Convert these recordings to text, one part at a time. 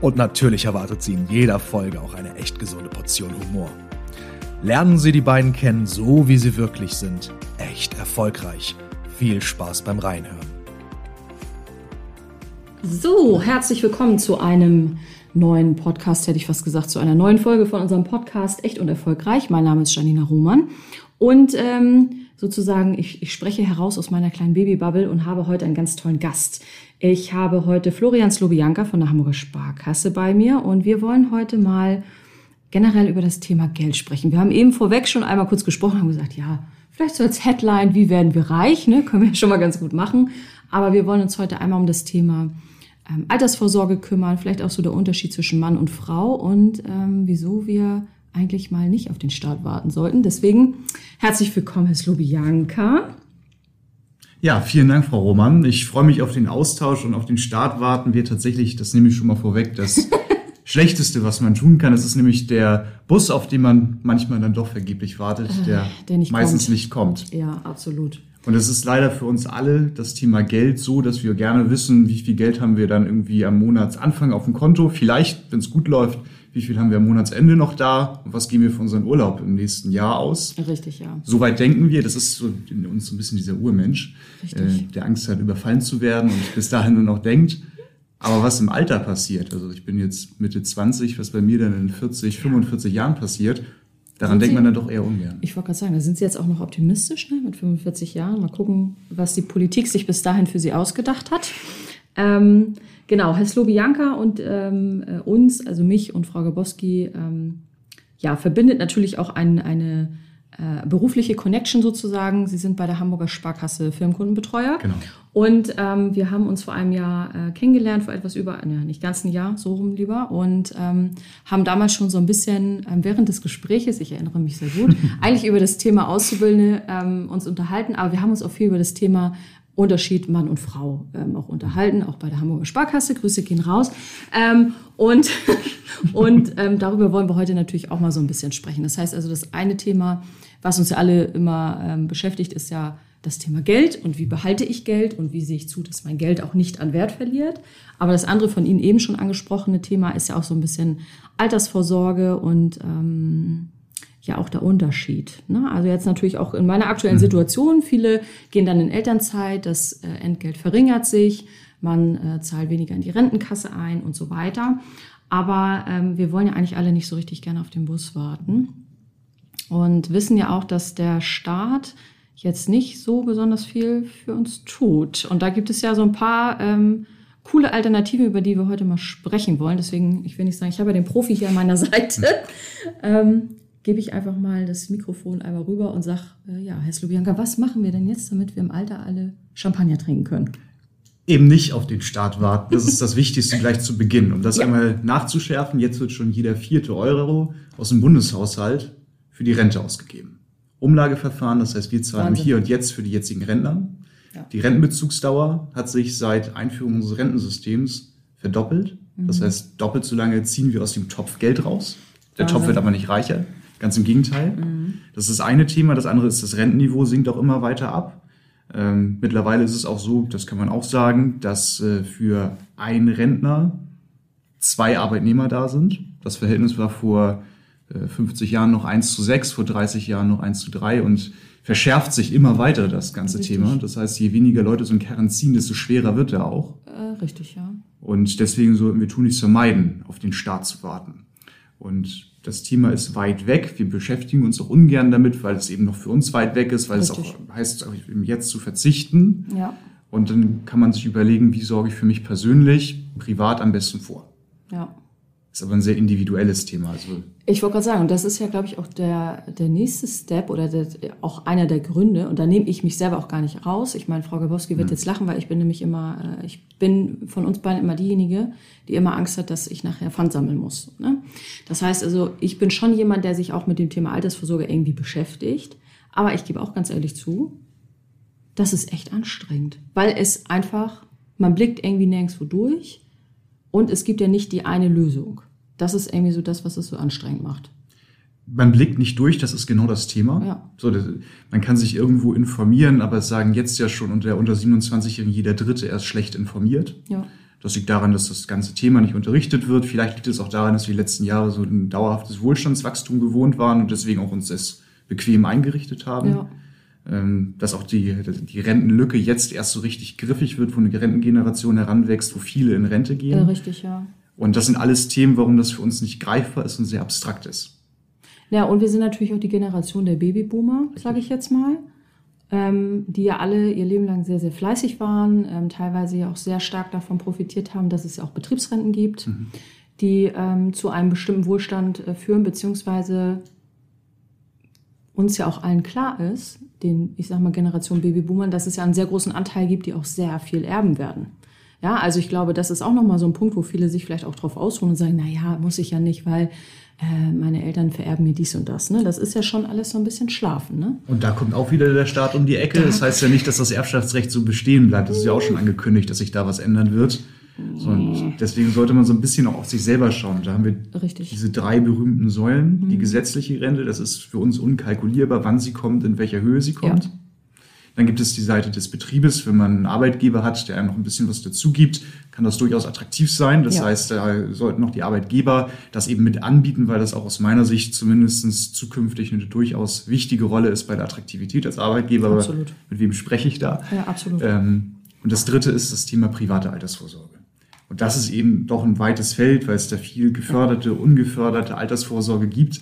Und natürlich erwartet Sie in jeder Folge auch eine echt gesunde Portion Humor. Lernen Sie die beiden kennen, so wie sie wirklich sind. Echt erfolgreich. Viel Spaß beim Reinhören. So, herzlich willkommen zu einem neuen Podcast, hätte ich fast gesagt, zu einer neuen Folge von unserem Podcast Echt und Erfolgreich. Mein Name ist Janina Roman und ähm, sozusagen, ich, ich spreche heraus aus meiner kleinen Babybubble und habe heute einen ganz tollen Gast. Ich habe heute Florian Slobianka von der Hamburger Sparkasse bei mir und wir wollen heute mal generell über das Thema Geld sprechen. Wir haben eben vorweg schon einmal kurz gesprochen, haben gesagt, ja, vielleicht so als Headline, wie werden wir reich, ne? können wir schon mal ganz gut machen. Aber wir wollen uns heute einmal um das Thema ähm, Altersvorsorge kümmern, vielleicht auch so der Unterschied zwischen Mann und Frau und ähm, wieso wir eigentlich mal nicht auf den Start warten sollten. Deswegen herzlich willkommen, Herr Slobianka. Ja, vielen Dank, Frau Roman. Ich freue mich auf den Austausch und auf den Start warten wir tatsächlich, das nehme ich schon mal vorweg, das Schlechteste, was man tun kann. Das ist nämlich der Bus, auf den man manchmal dann doch vergeblich wartet, äh, der, der nicht meistens kommt. nicht kommt. Ja, absolut. Und es ist leider für uns alle das Thema Geld so, dass wir gerne wissen, wie viel Geld haben wir dann irgendwie am Monatsanfang auf dem Konto. Vielleicht, wenn es gut läuft, wie viel haben wir am Monatsende noch da und was geben wir für unseren Urlaub im nächsten Jahr aus. Richtig, ja. Soweit denken wir, das ist so in uns so ein bisschen dieser Urmensch, äh, der Angst hat, überfallen zu werden und bis dahin nur noch denkt. Aber was im Alter passiert, also ich bin jetzt Mitte 20, was bei mir dann in 40, 45 Jahren passiert, daran sind denkt man dann doch eher ungern. Ich wollte gerade sagen, da sind Sie jetzt auch noch optimistisch ne, mit 45 Jahren. Mal gucken, was die Politik sich bis dahin für Sie ausgedacht hat. Ähm, genau, Herr Slobianka und ähm, äh, uns, also mich und Frau Gaboski, ähm, ja, verbindet natürlich auch ein, eine äh, berufliche Connection sozusagen. Sie sind bei der Hamburger Sparkasse Firmenkundenbetreuer. Genau. Und ähm, wir haben uns vor einem Jahr äh, kennengelernt, vor etwas über, ne, nicht ganz ein Jahr, so rum lieber, und ähm, haben damals schon so ein bisschen ähm, während des Gespräches, ich erinnere mich sehr gut, eigentlich über das Thema Auszubildende ähm, uns unterhalten, aber wir haben uns auch viel über das Thema Unterschied Mann und Frau ähm, auch unterhalten, auch bei der Hamburger Sparkasse. Grüße gehen raus. Ähm, und und ähm, darüber wollen wir heute natürlich auch mal so ein bisschen sprechen. Das heißt also, das eine Thema, was uns ja alle immer ähm, beschäftigt, ist ja das Thema Geld und wie behalte ich Geld und wie sehe ich zu, dass mein Geld auch nicht an Wert verliert. Aber das andere von Ihnen eben schon angesprochene Thema ist ja auch so ein bisschen Altersvorsorge und ähm, ja auch der Unterschied. Ne? Also jetzt natürlich auch in meiner aktuellen mhm. Situation, viele gehen dann in Elternzeit, das äh, Entgelt verringert sich, man äh, zahlt weniger in die Rentenkasse ein und so weiter. Aber ähm, wir wollen ja eigentlich alle nicht so richtig gerne auf den Bus warten und wissen ja auch, dass der Staat jetzt nicht so besonders viel für uns tut. Und da gibt es ja so ein paar ähm, coole Alternativen, über die wir heute mal sprechen wollen. Deswegen, ich will nicht sagen, ich habe ja den Profi hier an meiner Seite. ähm, gebe ich einfach mal das Mikrofon einmal rüber und sage, äh, ja, Herr Slobianka, was machen wir denn jetzt, damit wir im Alter alle Champagner trinken können? Eben nicht auf den Start warten. Das ist das Wichtigste gleich zu Beginn. Um das ja. einmal nachzuschärfen, jetzt wird schon jeder vierte Euro aus dem Bundeshaushalt für die Rente ausgegeben. Umlageverfahren, das heißt, wir zahlen Wahnsinn. hier und jetzt für die jetzigen Rentner. Ja. Die Rentenbezugsdauer hat sich seit Einführung unseres Rentensystems verdoppelt. Mhm. Das heißt, doppelt so lange ziehen wir aus dem Topf Geld raus. Der Wahnsinn. Topf wird aber nicht reicher. Ganz im Gegenteil. Mhm. Das ist das eine Thema. Das andere ist, das Rentenniveau sinkt auch immer weiter ab. Ähm, mittlerweile ist es auch so, das kann man auch sagen, dass äh, für einen Rentner zwei Arbeitnehmer da sind. Das Verhältnis war vor äh, 50 Jahren noch 1 zu 6, vor 30 Jahren noch 1 zu 3 und verschärft sich immer weiter das ganze richtig. Thema. Das heißt, je weniger Leute so einen Kern ziehen, desto schwerer wird er auch. Äh, richtig, ja. Und deswegen sollten wir tun nichts vermeiden, auf den Start zu warten. Und das Thema ist weit weg. Wir beschäftigen uns auch ungern damit, weil es eben noch für uns weit weg ist, weil Richtig. es auch heißt, im Jetzt zu verzichten. Ja. Und dann kann man sich überlegen, wie sorge ich für mich persönlich, privat am besten vor. Ja. Ist aber ein sehr individuelles Thema. Also ich wollte gerade sagen, und das ist ja, glaube ich, auch der, der nächste Step oder der, auch einer der Gründe. Und da nehme ich mich selber auch gar nicht raus. Ich meine, Frau Gabowski wird mhm. jetzt lachen, weil ich bin nämlich immer, äh, ich bin von uns beiden immer diejenige, die immer Angst hat, dass ich nachher Pfand sammeln muss. Ne? Das heißt also, ich bin schon jemand, der sich auch mit dem Thema Altersvorsorge irgendwie beschäftigt. Aber ich gebe auch ganz ehrlich zu, das ist echt anstrengend, weil es einfach, man blickt irgendwie nirgendwo durch und es gibt ja nicht die eine Lösung. Das ist irgendwie so das, was es so anstrengend macht. Man blickt nicht durch, das ist genau das Thema. Ja. So, man kann sich irgendwo informieren, aber es sagen jetzt ja schon unter, unter 27-Jährigen jeder Dritte erst schlecht informiert. Ja. Das liegt daran, dass das ganze Thema nicht unterrichtet wird. Vielleicht liegt es auch daran, dass wir die letzten Jahre so ein dauerhaftes Wohlstandswachstum gewohnt waren und deswegen auch uns das bequem eingerichtet haben. Ja. Ähm, dass auch die, die Rentenlücke jetzt erst so richtig griffig wird, wo eine Rentengeneration heranwächst, wo viele in Rente gehen. Ja, richtig, ja. Und das sind alles Themen, warum das für uns nicht greifbar ist und sehr abstrakt ist. Ja, und wir sind natürlich auch die Generation der Babyboomer, sage ich jetzt mal, ähm, die ja alle ihr Leben lang sehr, sehr fleißig waren, ähm, teilweise ja auch sehr stark davon profitiert haben, dass es ja auch Betriebsrenten gibt, mhm. die zu einem bestimmten Wohlstand äh, führen, beziehungsweise uns ja auch allen klar ist, den, ich sag mal, Generation Babyboomern, dass es ja einen sehr großen Anteil gibt, die auch sehr viel erben werden. Ja, also ich glaube, das ist auch nochmal so ein Punkt, wo viele sich vielleicht auch drauf ausruhen und sagen, na ja, muss ich ja nicht, weil äh, meine Eltern vererben mir dies und das. Ne? Das ist ja schon alles so ein bisschen schlafen. Ne? Und da kommt auch wieder der Staat um die Ecke. Da das heißt ja nicht, dass das Erbschaftsrecht so bestehen bleibt. Das ist ja auch schon angekündigt, dass sich da was ändern wird. So, deswegen sollte man so ein bisschen auch auf sich selber schauen. Da haben wir Richtig. diese drei berühmten Säulen. Mhm. Die gesetzliche Rente, das ist für uns unkalkulierbar, wann sie kommt, in welcher Höhe sie kommt. Ja. Dann gibt es die Seite des Betriebes. Wenn man einen Arbeitgeber hat, der einem noch ein bisschen was dazu gibt, kann das durchaus attraktiv sein. Das ja. heißt, da sollten noch die Arbeitgeber das eben mit anbieten, weil das auch aus meiner Sicht zumindest zukünftig eine durchaus wichtige Rolle ist bei der Attraktivität als Arbeitgeber. Absolut. mit wem spreche ich da? Ja, absolut. Ähm, und das dritte ist das Thema private Altersvorsorge. Und das ist eben doch ein weites Feld, weil es da viel geförderte, ungeförderte Altersvorsorge gibt.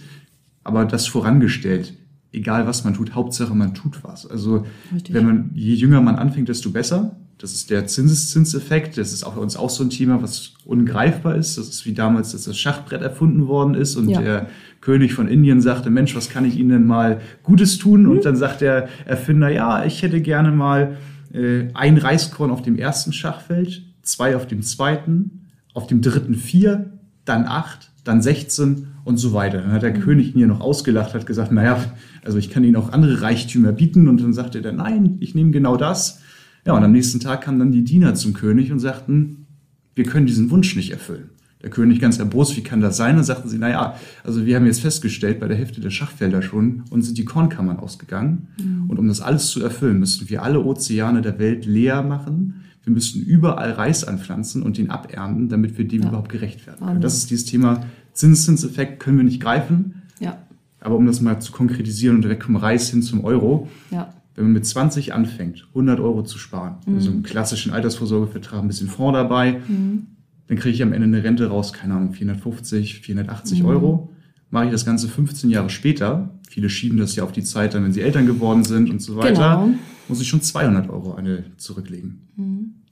Aber das vorangestellt, egal was man tut, Hauptsache man tut was. Also Richtig. wenn man, je jünger man anfängt, desto besser. Das ist der Zinseszinseffekt. Das ist auch bei uns auch so ein Thema, was ungreifbar ist. Das ist wie damals, dass das Schachbrett erfunden worden ist und ja. der König von Indien sagte, Mensch, was kann ich Ihnen denn mal Gutes tun? Mhm. Und dann sagt der Erfinder, ja, ich hätte gerne mal äh, ein Reiskorn auf dem ersten Schachfeld zwei auf dem zweiten, auf dem dritten vier, dann acht, dann 16 und so weiter. Dann hat der mhm. König ihn ja noch ausgelacht, hat gesagt, naja, also ich kann Ihnen auch andere Reichtümer bieten. Und dann sagte er, nein, ich nehme genau das. Ja, und am nächsten Tag kamen dann die Diener zum König und sagten, wir können diesen Wunsch nicht erfüllen. Der König ganz erbost, wie kann das sein? Dann sagten sie, naja, also wir haben jetzt festgestellt, bei der Hälfte der Schachfelder schon, uns sind die Kornkammern ausgegangen. Mhm. Und um das alles zu erfüllen, müssten wir alle Ozeane der Welt leer machen wir müssten überall Reis anpflanzen und den abernten, damit wir dem ja. überhaupt gerecht werden können. Das ist dieses Thema Zinseszinseffekt, können wir nicht greifen. Ja. Aber um das mal zu konkretisieren und weg vom Reis hin zum Euro, ja. wenn man mit 20 anfängt, 100 Euro zu sparen, mhm. also einen klassischen Altersvorsorgevertrag, ein bisschen Fonds dabei, mhm. dann kriege ich am Ende eine Rente raus, keine Ahnung, 450, 480 mhm. Euro. Mache ich das Ganze 15 Jahre später, viele schieben das ja auf die Zeit dann, wenn sie Eltern geworden sind und so weiter, genau. muss ich schon 200 Euro eine zurücklegen.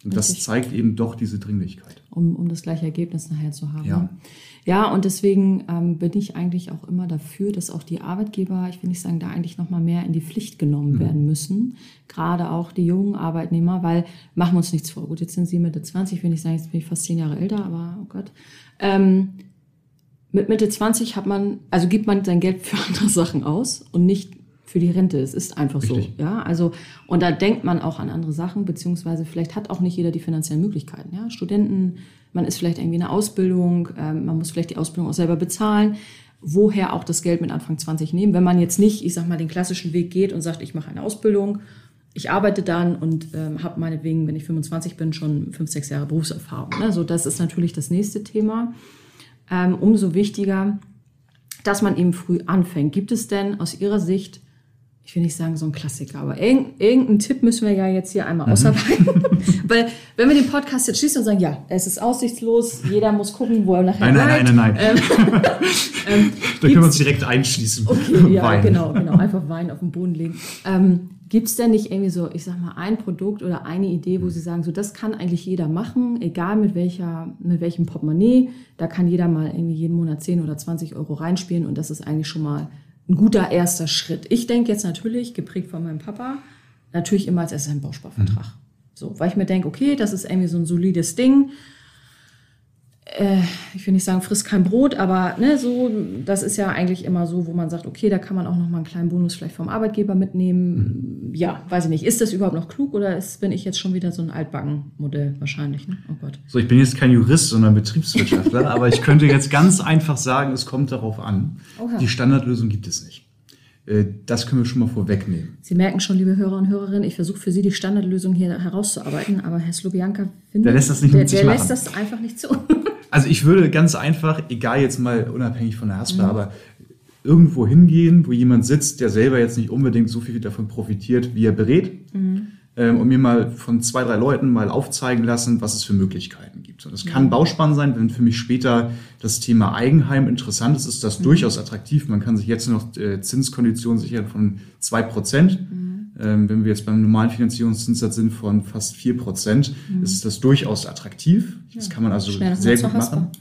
Und das zeigt eben doch diese Dringlichkeit. Um, um das gleiche Ergebnis nachher zu haben. Ja, ja und deswegen ähm, bin ich eigentlich auch immer dafür, dass auch die Arbeitgeber, ich will nicht sagen, da eigentlich noch mal mehr in die Pflicht genommen mhm. werden müssen. Gerade auch die jungen Arbeitnehmer, weil machen wir uns nichts vor. Gut, jetzt sind sie Mitte 20, will ich sagen, jetzt bin ich fast zehn Jahre älter, aber oh Gott. Ähm, mit Mitte 20 hat man, also gibt man sein Geld für andere Sachen aus und nicht für die Rente. Es ist einfach Richtig. so. Ja, also, und da denkt man auch an andere Sachen, beziehungsweise vielleicht hat auch nicht jeder die finanziellen Möglichkeiten. Ja, Studenten, man ist vielleicht irgendwie in einer Ausbildung, ähm, man muss vielleicht die Ausbildung auch selber bezahlen. Woher auch das Geld mit Anfang 20 nehmen, wenn man jetzt nicht, ich sag mal, den klassischen Weg geht und sagt, ich mache eine Ausbildung, ich arbeite dann und ähm, habe meinetwegen, wenn ich 25 bin, schon fünf, sechs Jahre Berufserfahrung. Ne? So, das ist natürlich das nächste Thema. Ähm, umso wichtiger, dass man eben früh anfängt. Gibt es denn aus Ihrer Sicht ich will nicht sagen so ein Klassiker, aber irgendeinen Tipp müssen wir ja jetzt hier einmal mhm. ausarbeiten. Weil wenn wir den Podcast jetzt schließen und sagen, ja, es ist aussichtslos, jeder muss gucken, wo er nachher Nein, nein, nein, nein, nein. Ähm, ähm, da können wir uns direkt einschließen. Okay, ja, Wein. genau, genau. Einfach Wein auf den Boden legen. Ähm, Gibt es denn nicht irgendwie so, ich sag mal, ein Produkt oder eine Idee, wo Sie sagen, so das kann eigentlich jeder machen, egal mit welcher, mit welchem Portemonnaie, da kann jeder mal irgendwie jeden Monat 10 oder 20 Euro reinspielen und das ist eigentlich schon mal ein guter erster Schritt. Ich denke jetzt natürlich, geprägt von meinem Papa, natürlich immer als erstes ein Bausparvertrag. Mhm. So, weil ich mir denke, okay, das ist irgendwie so ein solides Ding äh, ich will nicht sagen, frisst kein Brot, aber ne, so, das ist ja eigentlich immer so, wo man sagt, okay, da kann man auch noch mal einen kleinen Bonus vielleicht vom Arbeitgeber mitnehmen. Mhm. Ja, weiß ich nicht. Ist das überhaupt noch klug oder ist, bin ich jetzt schon wieder so ein Altbacken-Modell wahrscheinlich? Ne? Oh Gott. So, ich bin jetzt kein Jurist, sondern Betriebswirtschaftler, aber ich könnte jetzt ganz einfach sagen, es kommt darauf an. Oha. Die Standardlösung gibt es nicht. Äh, das können wir schon mal vorwegnehmen. Sie merken schon, liebe Hörer und Hörerinnen, ich versuche für Sie die Standardlösung hier herauszuarbeiten, aber Herr Slobianka findet, der lässt das, nicht der, der lässt das einfach nicht zu. Also ich würde ganz einfach, egal jetzt mal unabhängig von der Haspa, mhm. aber irgendwo hingehen, wo jemand sitzt, der selber jetzt nicht unbedingt so viel davon profitiert, wie er berät. Mhm. Ähm, und mir mal von zwei, drei Leuten mal aufzeigen lassen, was es für Möglichkeiten gibt. Und das kann mhm. Bauspann sein, wenn für mich später das Thema Eigenheim interessant ist, ist das mhm. durchaus attraktiv. Man kann sich jetzt noch äh, Zinskonditionen sichern von zwei Prozent. Mhm. Ähm, wenn wir jetzt beim normalen Finanzierungszinssatz sind von fast 4 Prozent, mhm. ist das durchaus attraktiv. Das kann man also sehr gut machen.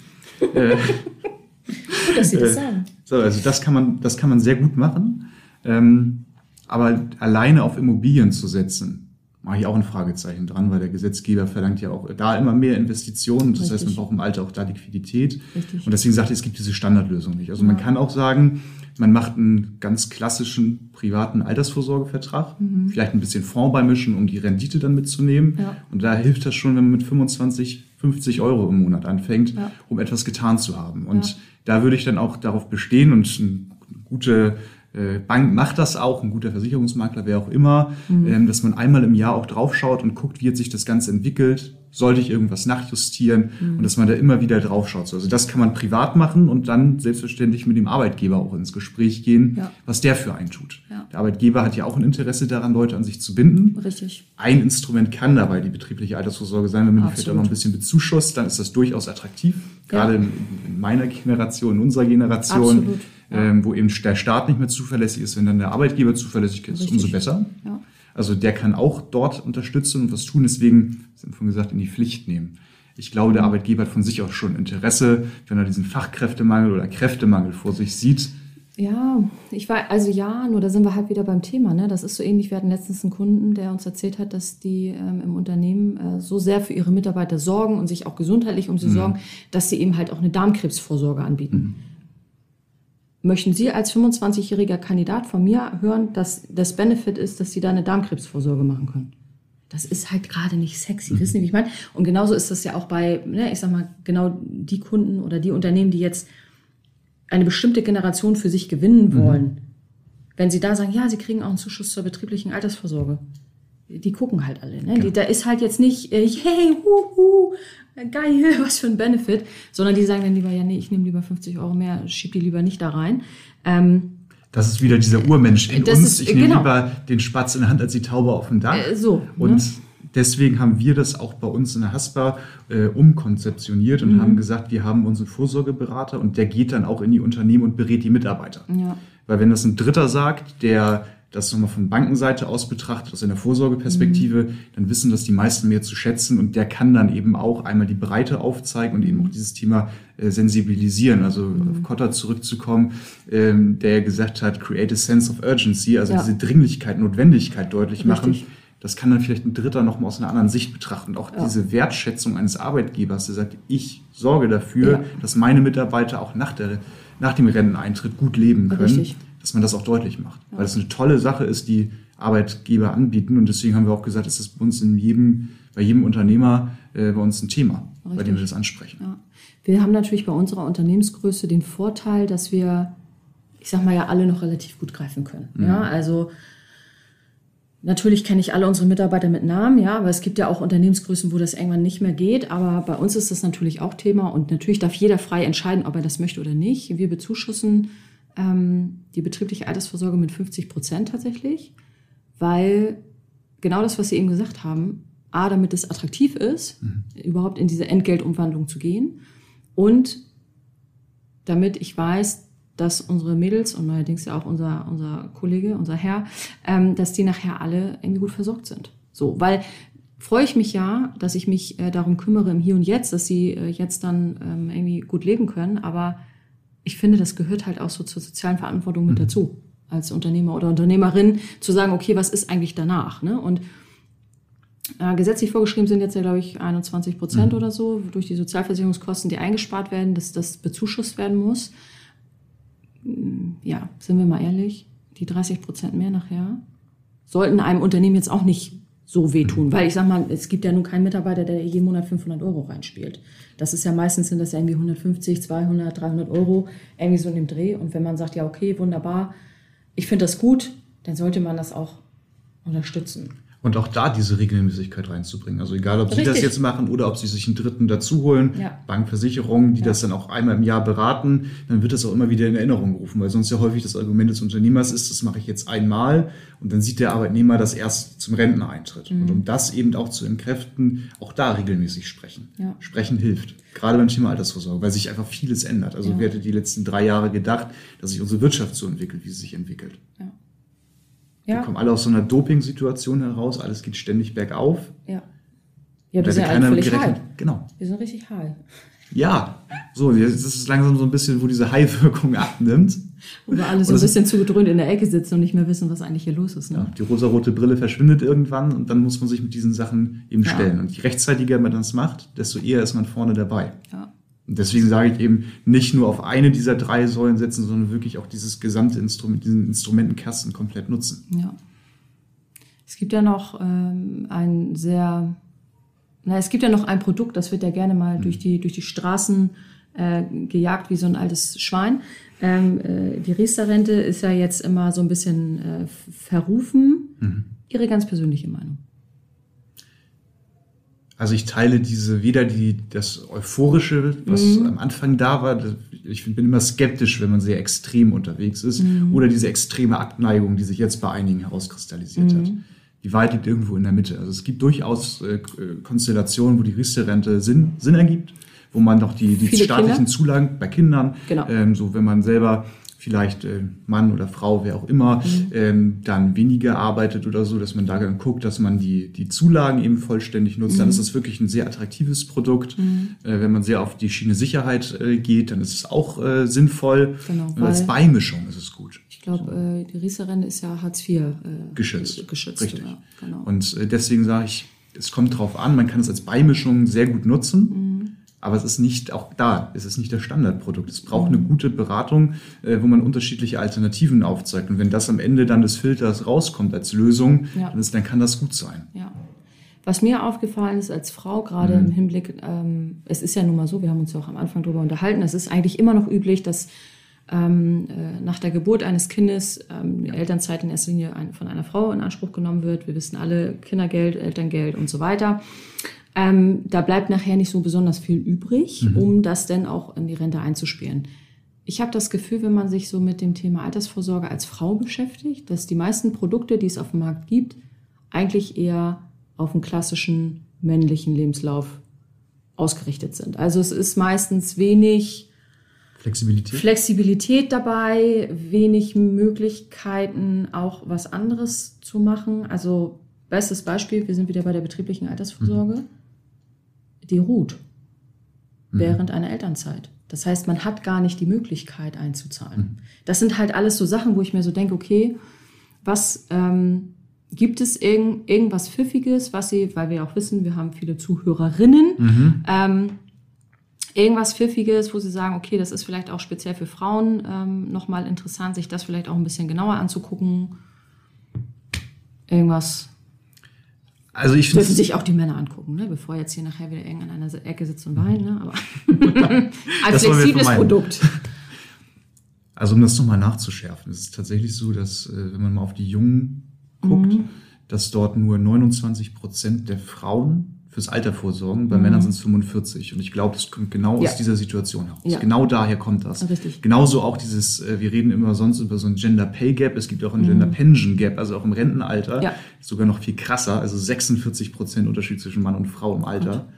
Äh, gut, dass Sie das äh, sagen. So, also das kann man, das kann man sehr gut machen. Ähm, aber alleine auf Immobilien zu setzen, mache ich auch ein Fragezeichen dran, weil der Gesetzgeber verlangt ja auch da immer mehr Investitionen. Das Richtig. heißt, man braucht im Alter auch da Liquidität. Richtig. Und deswegen sagt er, es gibt diese Standardlösung nicht. Also ja. man kann auch sagen, man macht einen ganz klassischen privaten Altersvorsorgevertrag, mhm. vielleicht ein bisschen Fonds beimischen, um die Rendite dann mitzunehmen. Ja. Und da hilft das schon, wenn man mit 25, 50 Euro im Monat anfängt, ja. um etwas getan zu haben. Und da würde ich dann auch darauf bestehen und eine gute Bank macht das auch, ein guter Versicherungsmakler, wer auch immer, mhm. Ähm, dass man einmal im Jahr auch draufschaut und guckt, wie hat sich das Ganze entwickelt, sollte ich irgendwas nachjustieren mhm. und dass man da immer wieder draufschaut. Also das kann man privat machen und dann selbstverständlich mit dem Arbeitgeber auch ins Gespräch gehen, ja. was der für einen tut. Ja. Der Arbeitgeber hat ja auch ein Interesse daran, Leute an sich zu binden. Richtig. Ein Instrument kann dabei die betriebliche Altersvorsorge sein, wenn man Absolut. die vielleicht auch noch ein bisschen bezuschusst, dann ist das durchaus attraktiv. Gerade ja. in, in meiner Generation, in unserer Generation. Absolut ähm, wo eben der Staat nicht mehr zuverlässig ist, wenn dann der Arbeitgeber zuverlässig ist, Richtig. umso besser. Ja. Also der kann auch dort unterstützen und was tun, deswegen, das haben gesagt, in die Pflicht nehmen. Ich glaube, der Arbeitgeber hat von sich auch schon Interesse, wenn er diesen Fachkräftemangel oder Kräftemangel vor sich sieht. Ja, ich war, also ja, nur da sind wir halt wieder beim Thema. Ne? Das ist so ähnlich. Wir hatten letztens einen Kunden, der uns erzählt hat, dass die ähm, im Unternehmen äh, so sehr für ihre Mitarbeiter sorgen und sich auch gesundheitlich um sie mhm. sorgen, dass sie eben halt auch eine Darmkrebsvorsorge anbieten. Mhm. Möchten Sie als 25-jähriger Kandidat von mir hören, dass das Benefit ist, dass Sie da eine Darmkrebsvorsorge machen können? Das ist halt gerade nicht sexy, mhm. wissen Sie, wie ich meine? Und genauso ist das ja auch bei, ne, ich sag mal, genau die Kunden oder die Unternehmen, die jetzt eine bestimmte Generation für sich gewinnen wollen. Mhm. Wenn Sie da sagen, ja, Sie kriegen auch einen Zuschuss zur betrieblichen Altersvorsorge, die gucken halt alle. Ne? Genau. Die, da ist halt jetzt nicht, äh, hey, hu, hu, geil, was für ein Benefit, sondern die sagen dann lieber, ja, nee, ich nehme lieber 50 Euro mehr, schieb die lieber nicht da rein. Ähm, das ist wieder dieser Urmensch in uns. Ist, ich nehme genau. lieber den Spatz in der Hand als die Taube auf dem Dach. Äh, so. Und ne? deswegen haben wir das auch bei uns in der Haspa äh, umkonzeptioniert und mhm. haben gesagt, wir haben unseren Vorsorgeberater und der geht dann auch in die Unternehmen und berät die Mitarbeiter. Ja. Weil wenn das ein Dritter sagt, der das nochmal von Bankenseite aus betrachtet, aus einer Vorsorgeperspektive, mhm. dann wissen das die meisten mehr zu schätzen und der kann dann eben auch einmal die Breite aufzeigen und eben auch dieses Thema äh, sensibilisieren. Also mhm. auf Kotter zurückzukommen, ähm, der gesagt hat, create a sense of urgency, also ja. diese Dringlichkeit, Notwendigkeit deutlich Richtig. machen. Das kann dann vielleicht ein Dritter nochmal aus einer anderen Sicht betrachten. Und auch ja. diese Wertschätzung eines Arbeitgebers, der sagt, ich sorge dafür, ja. dass meine Mitarbeiter auch nach, der, nach dem Renteneintritt gut leben können. Richtig dass man das auch deutlich macht. Weil das eine tolle Sache ist, die Arbeitgeber anbieten. Und deswegen haben wir auch gesagt, ist das bei uns in jedem, bei jedem Unternehmer äh, bei uns ein Thema, Richtig. bei dem wir das ansprechen. Ja. Wir haben natürlich bei unserer Unternehmensgröße den Vorteil, dass wir, ich sag mal ja, alle noch relativ gut greifen können. Mhm. Ja, also Natürlich kenne ich alle unsere Mitarbeiter mit Namen, ja, aber es gibt ja auch Unternehmensgrößen, wo das irgendwann nicht mehr geht. Aber bei uns ist das natürlich auch Thema und natürlich darf jeder frei entscheiden, ob er das möchte oder nicht. Wir bezuschussen ähm, die betriebliche Altersvorsorge mit 50 Prozent tatsächlich, weil genau das, was Sie eben gesagt haben, A, damit es attraktiv ist, mhm. überhaupt in diese Entgeltumwandlung zu gehen und damit ich weiß, dass unsere Mädels und neuerdings ja auch unser, unser Kollege, unser Herr, ähm, dass die nachher alle irgendwie gut versorgt sind. So, weil freue ich mich ja, dass ich mich äh, darum kümmere im Hier und Jetzt, dass sie äh, jetzt dann ähm, irgendwie gut leben können, aber ich finde, das gehört halt auch so zur sozialen Verantwortung mit mhm. dazu, als Unternehmer oder Unternehmerin, zu sagen, okay, was ist eigentlich danach? Ne? Und äh, gesetzlich vorgeschrieben sind jetzt ja, glaube ich, 21 Prozent mhm. oder so durch die Sozialversicherungskosten, die eingespart werden, dass das bezuschusst werden muss. Ja, sind wir mal ehrlich, die 30 Prozent mehr nachher sollten einem Unternehmen jetzt auch nicht so wehtun. Mhm. Weil ich sag mal, es gibt ja nun keinen Mitarbeiter, der jeden Monat 500 Euro reinspielt. Das ist ja meistens sind das ja irgendwie 150, 200, 300 Euro, irgendwie so in dem Dreh. Und wenn man sagt, ja, okay, wunderbar, ich finde das gut, dann sollte man das auch unterstützen. Und auch da diese Regelmäßigkeit reinzubringen. Also egal, ob Richtig. Sie das jetzt machen oder ob Sie sich einen Dritten dazu holen, ja. Bankversicherungen, die ja. das dann auch einmal im Jahr beraten, dann wird das auch immer wieder in Erinnerung gerufen, weil sonst ja häufig das Argument des Unternehmers ist, das mache ich jetzt einmal und dann sieht der Arbeitnehmer das erst zum Renteneintritt. Mhm. Und um das eben auch zu entkräften, auch da regelmäßig sprechen. Ja. Sprechen hilft. Gerade beim Thema Altersvorsorge, weil sich einfach vieles ändert. Also ja. wer hätte die letzten drei Jahre gedacht, dass sich unsere Wirtschaft so entwickelt, wie sie sich entwickelt. Ja. Ja. Wir kommen alle aus so einer Doping-Situation heraus, alles geht ständig bergauf. Ja. Ja, du bist ja alle völlig high. Genau. Wir sind richtig high. Ja, so, jetzt ist es langsam so ein bisschen, wo diese High-Wirkung abnimmt. Wo wir alle so ein bisschen zugedröhnt in der Ecke sitzen und nicht mehr wissen, was eigentlich hier los ist. Ne? Ja, die rosarote Brille verschwindet irgendwann und dann muss man sich mit diesen Sachen eben ja. stellen. Und je rechtzeitiger man das macht, desto eher ist man vorne dabei. Ja. Und deswegen sage ich eben, nicht nur auf eine dieser drei Säulen setzen, sondern wirklich auch dieses gesamte Instrument, diesen Instrumentenkasten komplett nutzen. Ja. Es gibt ja noch ähm, ein sehr, na, es gibt ja noch ein Produkt, das wird ja gerne mal mhm. durch, die, durch die Straßen äh, gejagt wie so ein altes Schwein. Ähm, äh, die Riester-Rente ist ja jetzt immer so ein bisschen äh, verrufen. Mhm. Ihre ganz persönliche Meinung? Also ich teile diese, weder die, das Euphorische, was mhm. am Anfang da war, ich bin immer skeptisch, wenn man sehr extrem unterwegs ist, mhm. oder diese extreme Abneigung, die sich jetzt bei einigen herauskristallisiert mhm. hat. Die Wahrheit liegt irgendwo in der Mitte. Also es gibt durchaus äh, Konstellationen, wo die Riester-Rente Sinn, Sinn ergibt, wo man doch die, die staatlichen Kinder? Zulagen bei Kindern, genau. ähm, so wenn man selber vielleicht äh, Mann oder Frau, wer auch immer, mhm. ähm, dann weniger arbeitet oder so, dass man da dann guckt, dass man die, die Zulagen eben vollständig nutzt, mhm. dann ist das wirklich ein sehr attraktives Produkt. Mhm. Äh, wenn man sehr auf die Schiene Sicherheit äh, geht, dann ist es auch äh, sinnvoll. Genau, Und als Beimischung ist es gut. Ich glaube, äh, die Rieserrente ist ja Hartz IV äh, geschützt. geschützt. Richtig. Genau. Und deswegen sage ich, es kommt drauf an, man kann es als Beimischung sehr gut nutzen. Aber es ist nicht, auch da, es ist nicht das Standardprodukt. Es braucht eine gute Beratung, äh, wo man unterschiedliche Alternativen aufzeigt. Und wenn das am Ende dann des Filters rauskommt als Lösung, ja. dann, ist, dann kann das gut sein. Ja. Was mir aufgefallen ist als Frau, gerade mhm. im Hinblick, ähm, es ist ja nun mal so, wir haben uns ja auch am Anfang darüber unterhalten, es ist eigentlich immer noch üblich, dass ähm, äh, nach der Geburt eines Kindes ähm, die Elternzeit in erster Linie ein, von einer Frau in Anspruch genommen wird. Wir wissen alle, Kindergeld, Elterngeld und so weiter. Ähm, da bleibt nachher nicht so besonders viel übrig, mhm. um das dann auch in die Rente einzuspielen. Ich habe das Gefühl, wenn man sich so mit dem Thema Altersvorsorge als Frau beschäftigt, dass die meisten Produkte, die es auf dem Markt gibt, eigentlich eher auf einen klassischen männlichen Lebenslauf ausgerichtet sind. Also es ist meistens wenig Flexibilität. Flexibilität dabei, wenig Möglichkeiten, auch was anderes zu machen. Also bestes Beispiel, wir sind wieder bei der betrieblichen Altersvorsorge. Mhm die ruht mhm. während einer Elternzeit. Das heißt, man hat gar nicht die Möglichkeit einzuzahlen. Mhm. Das sind halt alles so Sachen, wo ich mir so denke, okay, was ähm, gibt es irgend, irgendwas Pfiffiges, was Sie, weil wir auch wissen, wir haben viele Zuhörerinnen, mhm. ähm, irgendwas Pfiffiges, wo Sie sagen, okay, das ist vielleicht auch speziell für Frauen ähm, nochmal interessant, sich das vielleicht auch ein bisschen genauer anzugucken. Irgendwas also ich Dürfen sich auch die Männer angucken, ne? bevor jetzt hier nachher wieder irgendein an einer Ecke sitzt und weint. Ne? Aber ein flexibles Produkt. Also um das nochmal nachzuschärfen, es ist tatsächlich so, dass äh, wenn man mal auf die Jungen guckt, mhm. dass dort nur 29 Prozent der Frauen fürs Alter vorsorgen. Bei mhm. Männern sind es 45. Und ich glaube, das kommt genau ja. aus dieser Situation heraus. Ja. Genau daher kommt das. Richtig. Genauso auch dieses, äh, wir reden immer sonst über so ein Gender Pay Gap. Es gibt auch ein mhm. Gender Pension Gap, also auch im Rentenalter. Ja. Sogar noch viel krasser. Also 46 Prozent Unterschied zwischen Mann und Frau im Alter.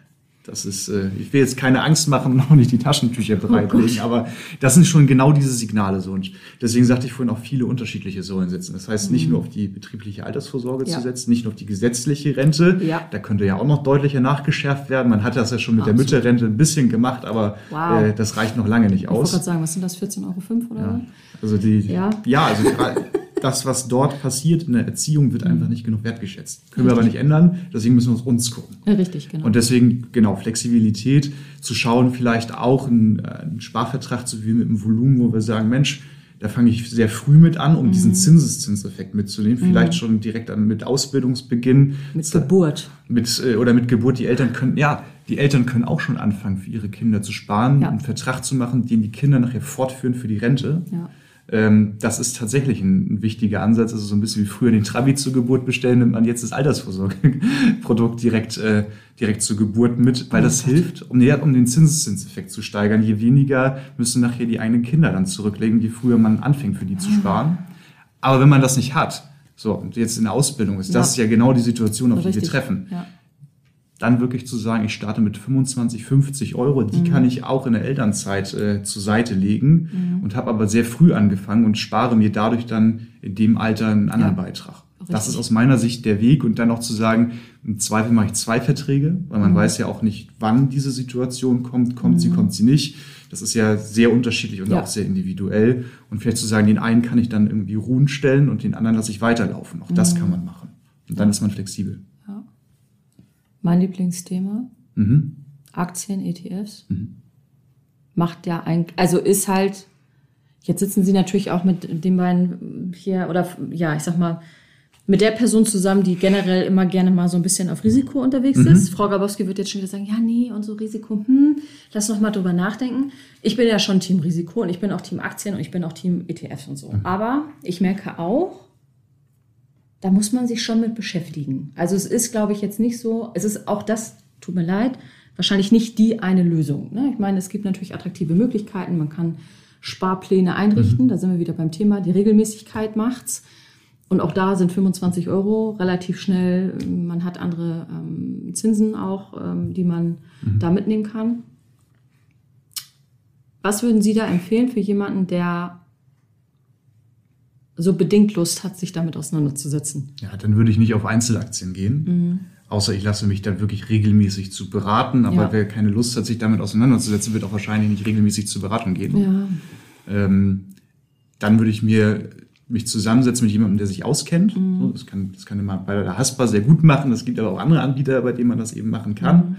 Das ist, äh, ich will jetzt keine Angst machen und auch nicht die Taschentücher oh bereitlegen, oh aber das sind schon genau diese Signale so. Und deswegen sagte ich vorhin auch viele unterschiedliche Säulen setzen. Das heißt, nicht mhm. nur auf die betriebliche Altersvorsorge ja. zu setzen, nicht nur auf die gesetzliche Rente. Ja. Da könnte ja auch noch deutlicher nachgeschärft werden. Man hat das ja schon mit Absolut. der Mütterrente ein bisschen gemacht, aber wow. äh, das reicht noch lange nicht aus. Ich wollte gerade sagen, was sind das, 14,05 Euro oder? Ja. Also die, ja, ja also das, was dort passiert in der Erziehung, wird einfach nicht genug wertgeschätzt. Können richtig. wir aber nicht ändern, deswegen müssen wir uns gucken. Richtig, genau. Und deswegen, genau, Flexibilität zu schauen, vielleicht auch einen, äh, einen Sparvertrag zu wählen mit einem Volumen, wo wir sagen, Mensch, da fange ich sehr früh mit an, um mhm. diesen Zinseszinseffekt mitzunehmen. Vielleicht mhm. schon direkt an, mit Ausbildungsbeginn. Mit Geburt. Mit, äh, oder mit Geburt. Die Eltern können, ja, die Eltern können auch schon anfangen, für ihre Kinder zu sparen, ja. einen Vertrag zu machen, den die Kinder nachher fortführen für die Rente. Ja. Ähm, das ist tatsächlich ein, ein, wichtiger Ansatz. Also so ein bisschen wie früher den Trabi zur Geburt bestellen, nimmt man jetzt das Altersvorsorgeprodukt direkt, äh, direkt zur Geburt mit, weil das hilft, um, um den Zinseszinseffekt zu steigern. Je weniger müssen nachher die eigenen Kinder dann zurücklegen, je früher man anfängt, für die zu sparen. Aber wenn man das nicht hat, so, und jetzt in der Ausbildung ist, ja. das ist ja genau die Situation, auf Richtig. die wir treffen. Ja dann wirklich zu sagen, ich starte mit 25, 50 Euro, die mhm. kann ich auch in der Elternzeit äh, zur Seite legen mhm. und habe aber sehr früh angefangen und spare mir dadurch dann in dem Alter einen anderen ja. Beitrag. Richtig. Das ist aus meiner Sicht der Weg und dann auch zu sagen, im Zweifel mache ich zwei Verträge, weil man mhm. weiß ja auch nicht, wann diese Situation kommt, kommt sie, mhm. kommt sie nicht. Das ist ja sehr unterschiedlich und ja. auch sehr individuell. Und vielleicht zu sagen, den einen kann ich dann irgendwie ruhen stellen und den anderen lasse ich weiterlaufen. Auch das mhm. kann man machen. Und dann ist man flexibel. Mein Lieblingsthema. Mhm. Aktien, ETFs. Mhm. Macht ja ein, also ist halt, jetzt sitzen Sie natürlich auch mit den beiden hier, oder ja, ich sag mal, mit der Person zusammen, die generell immer gerne mal so ein bisschen auf Risiko unterwegs mhm. ist. Frau Gabowski wird jetzt schon wieder sagen, ja, nee, und so Risiko, hm, lass noch mal drüber nachdenken. Ich bin ja schon Team Risiko und ich bin auch Team Aktien und ich bin auch Team ETFs und so. Mhm. Aber ich merke auch, da muss man sich schon mit beschäftigen. Also es ist, glaube ich, jetzt nicht so, es ist auch das, tut mir leid, wahrscheinlich nicht die eine Lösung. Ne? Ich meine, es gibt natürlich attraktive Möglichkeiten, man kann Sparpläne einrichten, mhm. da sind wir wieder beim Thema, die Regelmäßigkeit macht's. Und auch da sind 25 Euro relativ schnell. Man hat andere ähm, Zinsen auch, ähm, die man mhm. da mitnehmen kann. Was würden Sie da empfehlen für jemanden, der so bedingt Lust hat, sich damit auseinanderzusetzen. Ja, dann würde ich nicht auf Einzelaktien gehen. Mhm. Außer ich lasse mich dann wirklich regelmäßig zu beraten. Aber ja. wer keine Lust hat, sich damit auseinanderzusetzen, wird auch wahrscheinlich nicht regelmäßig zur Beratung gehen. Ja. Ähm, dann würde ich mir mich zusammensetzen mit jemandem, der sich auskennt. Mhm. das, kann, das kann man bei der Haspa sehr gut machen. Es gibt aber auch andere Anbieter, bei denen man das eben machen kann. Mhm.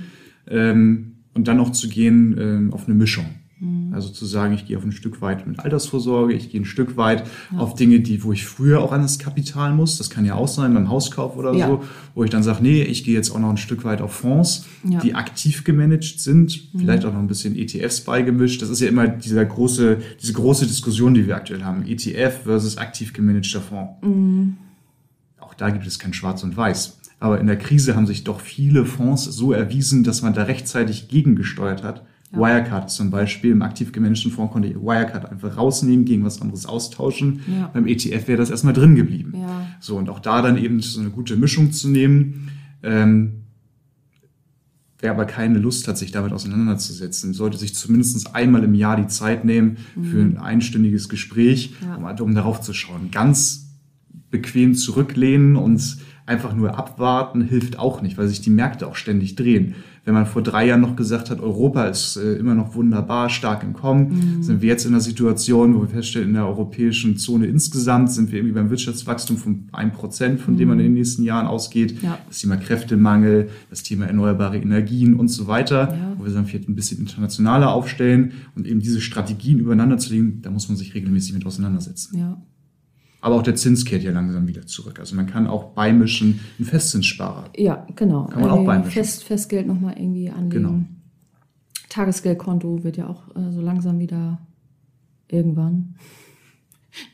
Ähm, und dann noch zu gehen ähm, auf eine Mischung. Mhm. Also zu sagen, ich gehe auf ein Stück weit mit Altersvorsorge, ich gehe ein Stück weit ja. auf Dinge, die, wo ich früher auch an das Kapital muss. Das kann ja auch sein beim Hauskauf oder ja. so, wo ich dann sage, nee, ich gehe jetzt auch noch ein Stück weit auf Fonds, ja. die aktiv gemanagt sind, mhm. vielleicht auch noch ein bisschen ETFs beigemischt. Das ist ja immer dieser große, diese große Diskussion, die wir aktuell haben. ETF versus aktiv gemanagter Fonds. Mhm. Auch da gibt es kein Schwarz und Weiß. Aber in der Krise haben sich doch viele Fonds so erwiesen, dass man da rechtzeitig gegengesteuert hat ja. Wirecard zum Beispiel, im aktiv gemanagten Fonds konnte ich Wirecard einfach rausnehmen, gegen was anderes austauschen. Ja. Beim ETF wäre das erstmal drin geblieben. Ja. So, und auch da dann eben so eine gute Mischung zu nehmen. Ähm, wer aber keine Lust hat, sich damit auseinanderzusetzen, sollte sich zumindest einmal im Jahr die Zeit nehmen mhm. für ein einstündiges Gespräch, um, um darauf zu schauen. Ganz bequem zurücklehnen und einfach nur abwarten hilft auch nicht, weil sich die Märkte auch ständig drehen. Wenn man vor drei Jahren noch gesagt hat, Europa ist äh, immer noch wunderbar, stark im Kommen, mhm. sind wir jetzt in einer Situation, wo wir feststellen, in der europäischen Zone insgesamt sind wir irgendwie beim Wirtschaftswachstum von ein Prozent, von mhm. dem man in den nächsten Jahren ausgeht. Ja. Das Thema Kräftemangel, das Thema erneuerbare Energien und so weiter, ja. wo wir dann vielleicht ein bisschen internationaler aufstellen und eben diese Strategien übereinander zu legen, da muss man sich regelmäßig mit auseinandersetzen. Ja. Aber auch der Zins kehrt ja langsam wieder zurück. Also man kann auch beimischen einen Festzinssparer. Ja, genau. Kann man auch beimischen. Fest, Festgeld nochmal irgendwie anlegen. Genau. Tagesgeldkonto wird ja auch äh, so langsam wieder irgendwann.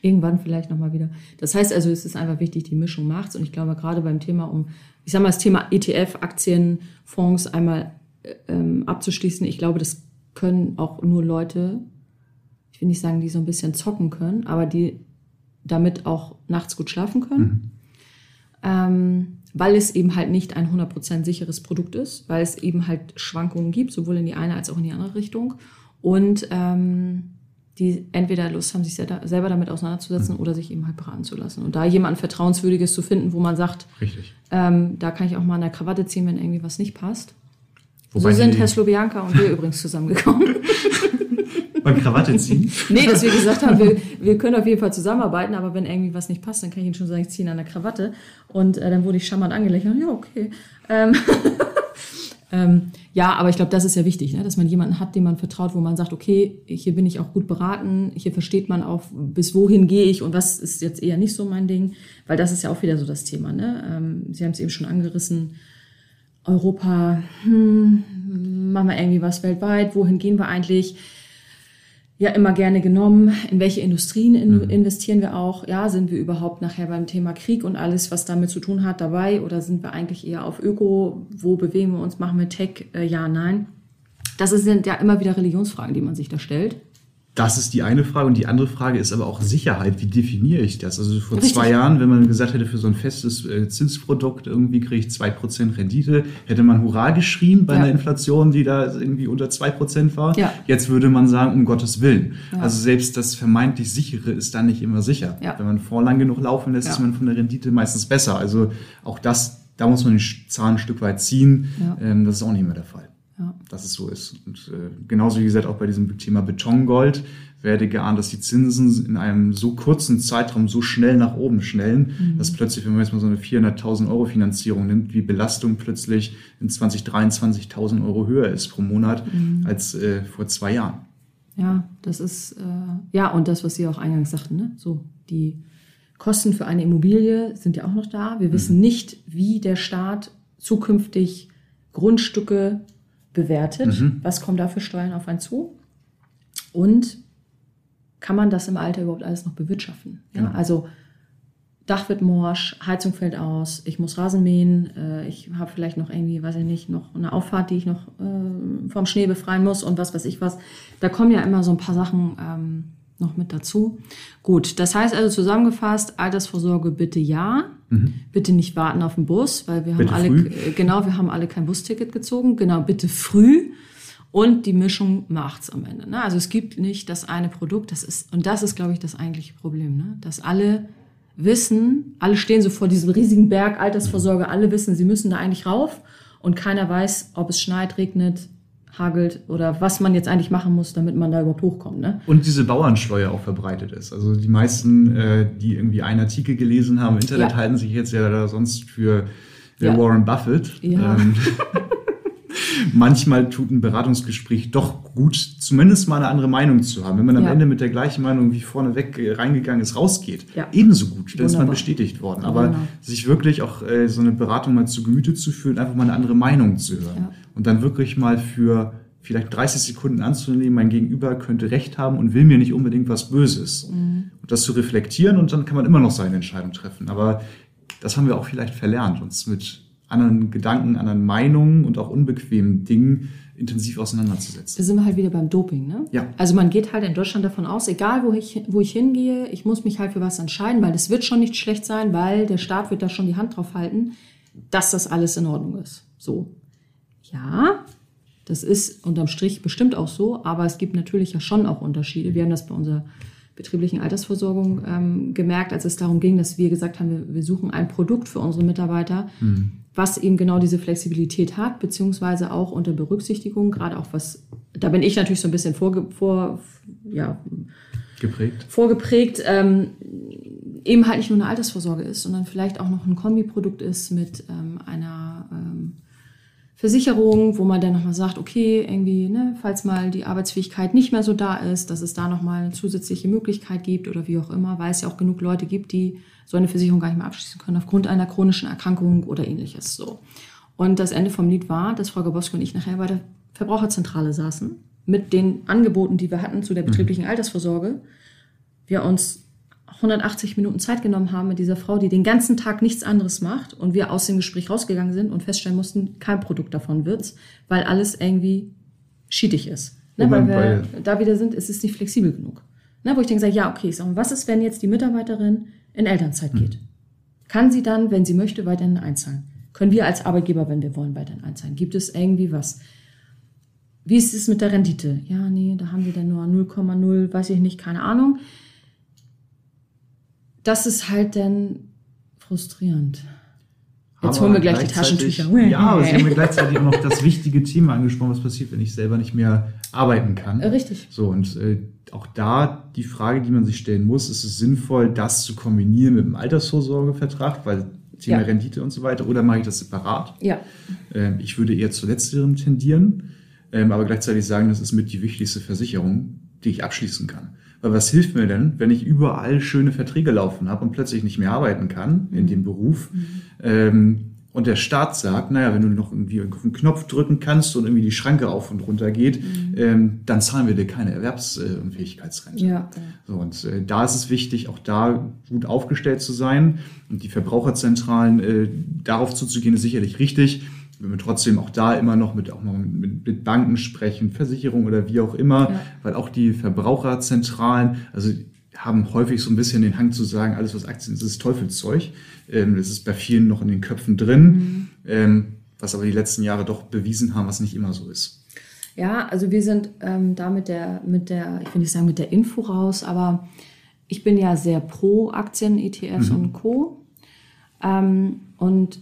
Irgendwann vielleicht nochmal wieder. Das heißt also, es ist einfach wichtig, die Mischung macht's. Und ich glaube, gerade beim Thema um, ich sag mal, das Thema ETF, Aktien, Fonds einmal ähm, abzuschließen, ich glaube, das können auch nur Leute, ich will nicht sagen, die so ein bisschen zocken können, aber die damit auch nachts gut schlafen können. Mhm. Ähm, weil es eben halt nicht ein 100% sicheres Produkt ist, weil es eben halt Schwankungen gibt, sowohl in die eine als auch in die andere Richtung. Und ähm, die entweder Lust haben, sich selber damit auseinanderzusetzen mhm. oder sich eben halt beraten zu lassen. Und da jemand Vertrauenswürdiges zu finden, wo man sagt, ähm, da kann ich auch mal eine Krawatte ziehen, wenn irgendwie was nicht passt. Wobei so sind Herr Slobianka und wir übrigens zusammengekommen. Beim Krawatte ziehen? nee, dass wir gesagt haben, wir, wir können auf jeden Fall zusammenarbeiten, aber wenn irgendwie was nicht passt, dann kann ich Ihnen schon sagen, ich ziehe an der Krawatte. Und äh, dann wurde ich charmant angelächelt. Ja, okay. Ähm, ähm, ja, aber ich glaube, das ist ja wichtig, ne? dass man jemanden hat, dem man vertraut, wo man sagt, okay, hier bin ich auch gut beraten, hier versteht man auch, bis wohin gehe ich und was ist jetzt eher nicht so mein Ding, weil das ist ja auch wieder so das Thema. Ne? Ähm, Sie haben es eben schon angerissen Europa, hm, machen wir irgendwie was weltweit, wohin gehen wir eigentlich? Ja, immer gerne genommen. In welche Industrien in, mhm. investieren wir auch? Ja, sind wir überhaupt nachher beim Thema Krieg und alles, was damit zu tun hat, dabei? Oder sind wir eigentlich eher auf Öko? Wo bewegen wir uns? Machen wir Tech? Äh, ja, nein. Das sind ja immer wieder Religionsfragen, die man sich da stellt. Das ist die eine Frage. Und die andere Frage ist aber auch Sicherheit. Wie definiere ich das? Also vor Richtig. zwei Jahren, wenn man gesagt hätte, für so ein festes äh, Zinsprodukt irgendwie kriege ich zwei Prozent Rendite, hätte man Hurra geschrien bei ja. einer Inflation, die da irgendwie unter zwei Prozent war. Ja. Jetzt würde man sagen, um Gottes Willen. Ja. Also selbst das vermeintlich sichere ist dann nicht immer sicher. Wenn man vorlang genug laufen lässt, ist man von der Rendite meistens besser. Also auch das, da muss man die Zahlen ein Stück weit ziehen. Ähm, das ist auch nicht mehr der Fall ja. dass es so ist. Und äh, genauso wie gesagt, auch bei diesem Thema Betongold werde geahnt, dass die Zinsen in einem so kurzen Zeitraum so schnell nach oben schnellen, mhm. dass plötzlich, wenn man jetzt mal so eine 400.000 Euro Finanzierung nimmt, wie Belastung plötzlich in 2023 1.000 Euro höher ist pro Monat mhm. als äh, vor zwei Jahren. Ja, das ist, äh, ja, und das, was Sie auch eingangs sagten, ne? so die Kosten für eine Immobilie sind ja auch noch da. Wir mhm. wissen nicht, wie der Staat zukünftig Grundstücke bewertet. Mhm. Was kommen da für Steuern auf einen zu? Und kann man das im Alter überhaupt alles noch bewirtschaften? Ja. Ja, also Dach wird morsch, Heizung fällt aus, ich muss Rasen mähen, äh, ich habe vielleicht noch irgendwie, weiß ich nicht, noch eine Auffahrt, die ich noch äh, vom Schnee befreien muss und was weiß ich was. Da kommen ja immer so ein paar Sachen ähm, noch mit dazu. Gut, das heißt also zusammengefasst, Altersvorsorge bitte ja. Mhm. Bitte nicht warten auf den Bus, weil wir bitte haben alle, früh. Äh, genau, wir haben alle kein Busticket gezogen. Genau, bitte früh. Und die Mischung macht's am Ende. Ne? Also es gibt nicht das eine Produkt, das ist, und das ist, glaube ich, das eigentliche Problem, ne? dass alle wissen, alle stehen so vor diesem riesigen Berg Altersvorsorge, alle wissen, sie müssen da eigentlich rauf und keiner weiß, ob es schneit, regnet, hagelt oder was man jetzt eigentlich machen muss, damit man da überhaupt hochkommt. Ne? Und diese Bauernschleue auch verbreitet ist. Also die meisten, äh, die irgendwie einen Artikel gelesen haben im Internet, ja. halten sich jetzt ja sonst für äh, ja. Warren Buffett. Ja. Ähm, manchmal tut ein Beratungsgespräch doch gut, zumindest mal eine andere Meinung zu haben. Wenn man am ja. Ende mit der gleichen Meinung wie vorneweg äh, reingegangen ist, rausgeht, ja. ebenso gut, dann ist man bestätigt worden. Aber genau. sich wirklich auch äh, so eine Beratung mal zu Gemüte zu führen, einfach mal eine andere Meinung zu hören ja. und dann wirklich mal für vielleicht 30 Sekunden anzunehmen, mein Gegenüber könnte recht haben und will mir nicht unbedingt was Böses. Mhm. Und das zu reflektieren und dann kann man immer noch seine Entscheidung treffen. Aber das haben wir auch vielleicht verlernt, uns mit anderen Gedanken, anderen Meinungen und auch unbequemen Dingen intensiv auseinanderzusetzen. Da sind wir halt wieder beim Doping, ne? Ja. Also man geht halt in Deutschland davon aus, egal wo ich, wo ich hingehe, ich muss mich halt für was entscheiden, weil das wird schon nicht schlecht sein, weil der Staat wird da schon die Hand drauf halten, dass das alles in Ordnung ist. So. Ja, das ist unterm Strich bestimmt auch so, aber es gibt natürlich ja schon auch Unterschiede. Wir haben das bei unserer betrieblichen Altersversorgung ähm, gemerkt, als es darum ging, dass wir gesagt haben, wir, wir suchen ein Produkt für unsere Mitarbeiter, mhm was eben genau diese Flexibilität hat, beziehungsweise auch unter Berücksichtigung, gerade auch was, da bin ich natürlich so ein bisschen vorge, vor, ja, geprägt. vorgeprägt, ähm, eben halt nicht nur eine Altersvorsorge ist, sondern vielleicht auch noch ein Kombiprodukt ist mit ähm, einer ähm, Versicherung, wo man dann nochmal sagt, okay, irgendwie, ne, falls mal die Arbeitsfähigkeit nicht mehr so da ist, dass es da nochmal eine zusätzliche Möglichkeit gibt oder wie auch immer, weil es ja auch genug Leute gibt, die so eine Versicherung gar nicht mehr abschließen können aufgrund einer chronischen Erkrankung oder ähnliches. So. Und das Ende vom Lied war, dass Frau Gabosko und ich nachher bei der Verbraucherzentrale saßen mit den Angeboten, die wir hatten zu der betrieblichen Altersvorsorge. Wir uns 180 Minuten Zeit genommen haben mit dieser Frau, die den ganzen Tag nichts anderes macht und wir aus dem Gespräch rausgegangen sind und feststellen mussten, kein Produkt davon wird's, weil alles irgendwie schiedig ist. Ne, weil wir da wieder sind, es ist nicht flexibel genug. Ne, wo ich denke, ja, okay, ich sage, was ist, wenn jetzt die Mitarbeiterin in Elternzeit hm. geht? Kann sie dann, wenn sie möchte, weiterhin einzahlen? Können wir als Arbeitgeber, wenn wir wollen, weiterhin einzahlen? Gibt es irgendwie was? Wie ist es mit der Rendite? Ja, nee, da haben wir dann nur 0,0, weiß ich nicht, keine Ahnung. Das ist halt dann frustrierend. Jetzt holen wir gleich die Taschentücher. Ja, aber Sie haben mir gleichzeitig auch noch das wichtige Thema angesprochen, was passiert, wenn ich selber nicht mehr arbeiten kann. Äh, richtig. So, und äh, auch da die Frage, die man sich stellen muss, ist es sinnvoll, das zu kombinieren mit einem Altersvorsorgevertrag, weil Thema ja. Rendite und so weiter, oder mache ich das separat? Ja. Ähm, ich würde eher zu letzterem tendieren, ähm, aber gleichzeitig sagen, das ist mit die wichtigste Versicherung, die ich abschließen kann. Weil was hilft mir denn, wenn ich überall schöne Verträge laufen habe und plötzlich nicht mehr arbeiten kann in mhm. dem Beruf? Mhm. Ähm, und der Staat sagt, naja, wenn du noch irgendwie auf einen Knopf drücken kannst und irgendwie die Schranke auf und runter geht, mhm. ähm, dann zahlen wir dir keine Erwerbsunfähigkeitsrente. Ja. So, und äh, da ist es wichtig, auch da gut aufgestellt zu sein. Und die Verbraucherzentralen äh, darauf zuzugehen, ist sicherlich richtig wenn wir trotzdem auch da immer noch mit, auch noch mit, mit Banken sprechen, Versicherungen oder wie auch immer, ja. weil auch die Verbraucherzentralen, also haben häufig so ein bisschen den Hang zu sagen, alles was Aktien ist, ist Teufelszeug. Ähm, das ist bei vielen noch in den Köpfen drin, mhm. ähm, was aber die letzten Jahre doch bewiesen haben, was nicht immer so ist. Ja, also wir sind ähm, da mit der, mit der, ich will nicht sagen mit der Info raus, aber ich bin ja sehr pro Aktien, ETFs mhm. und Co. Ähm, und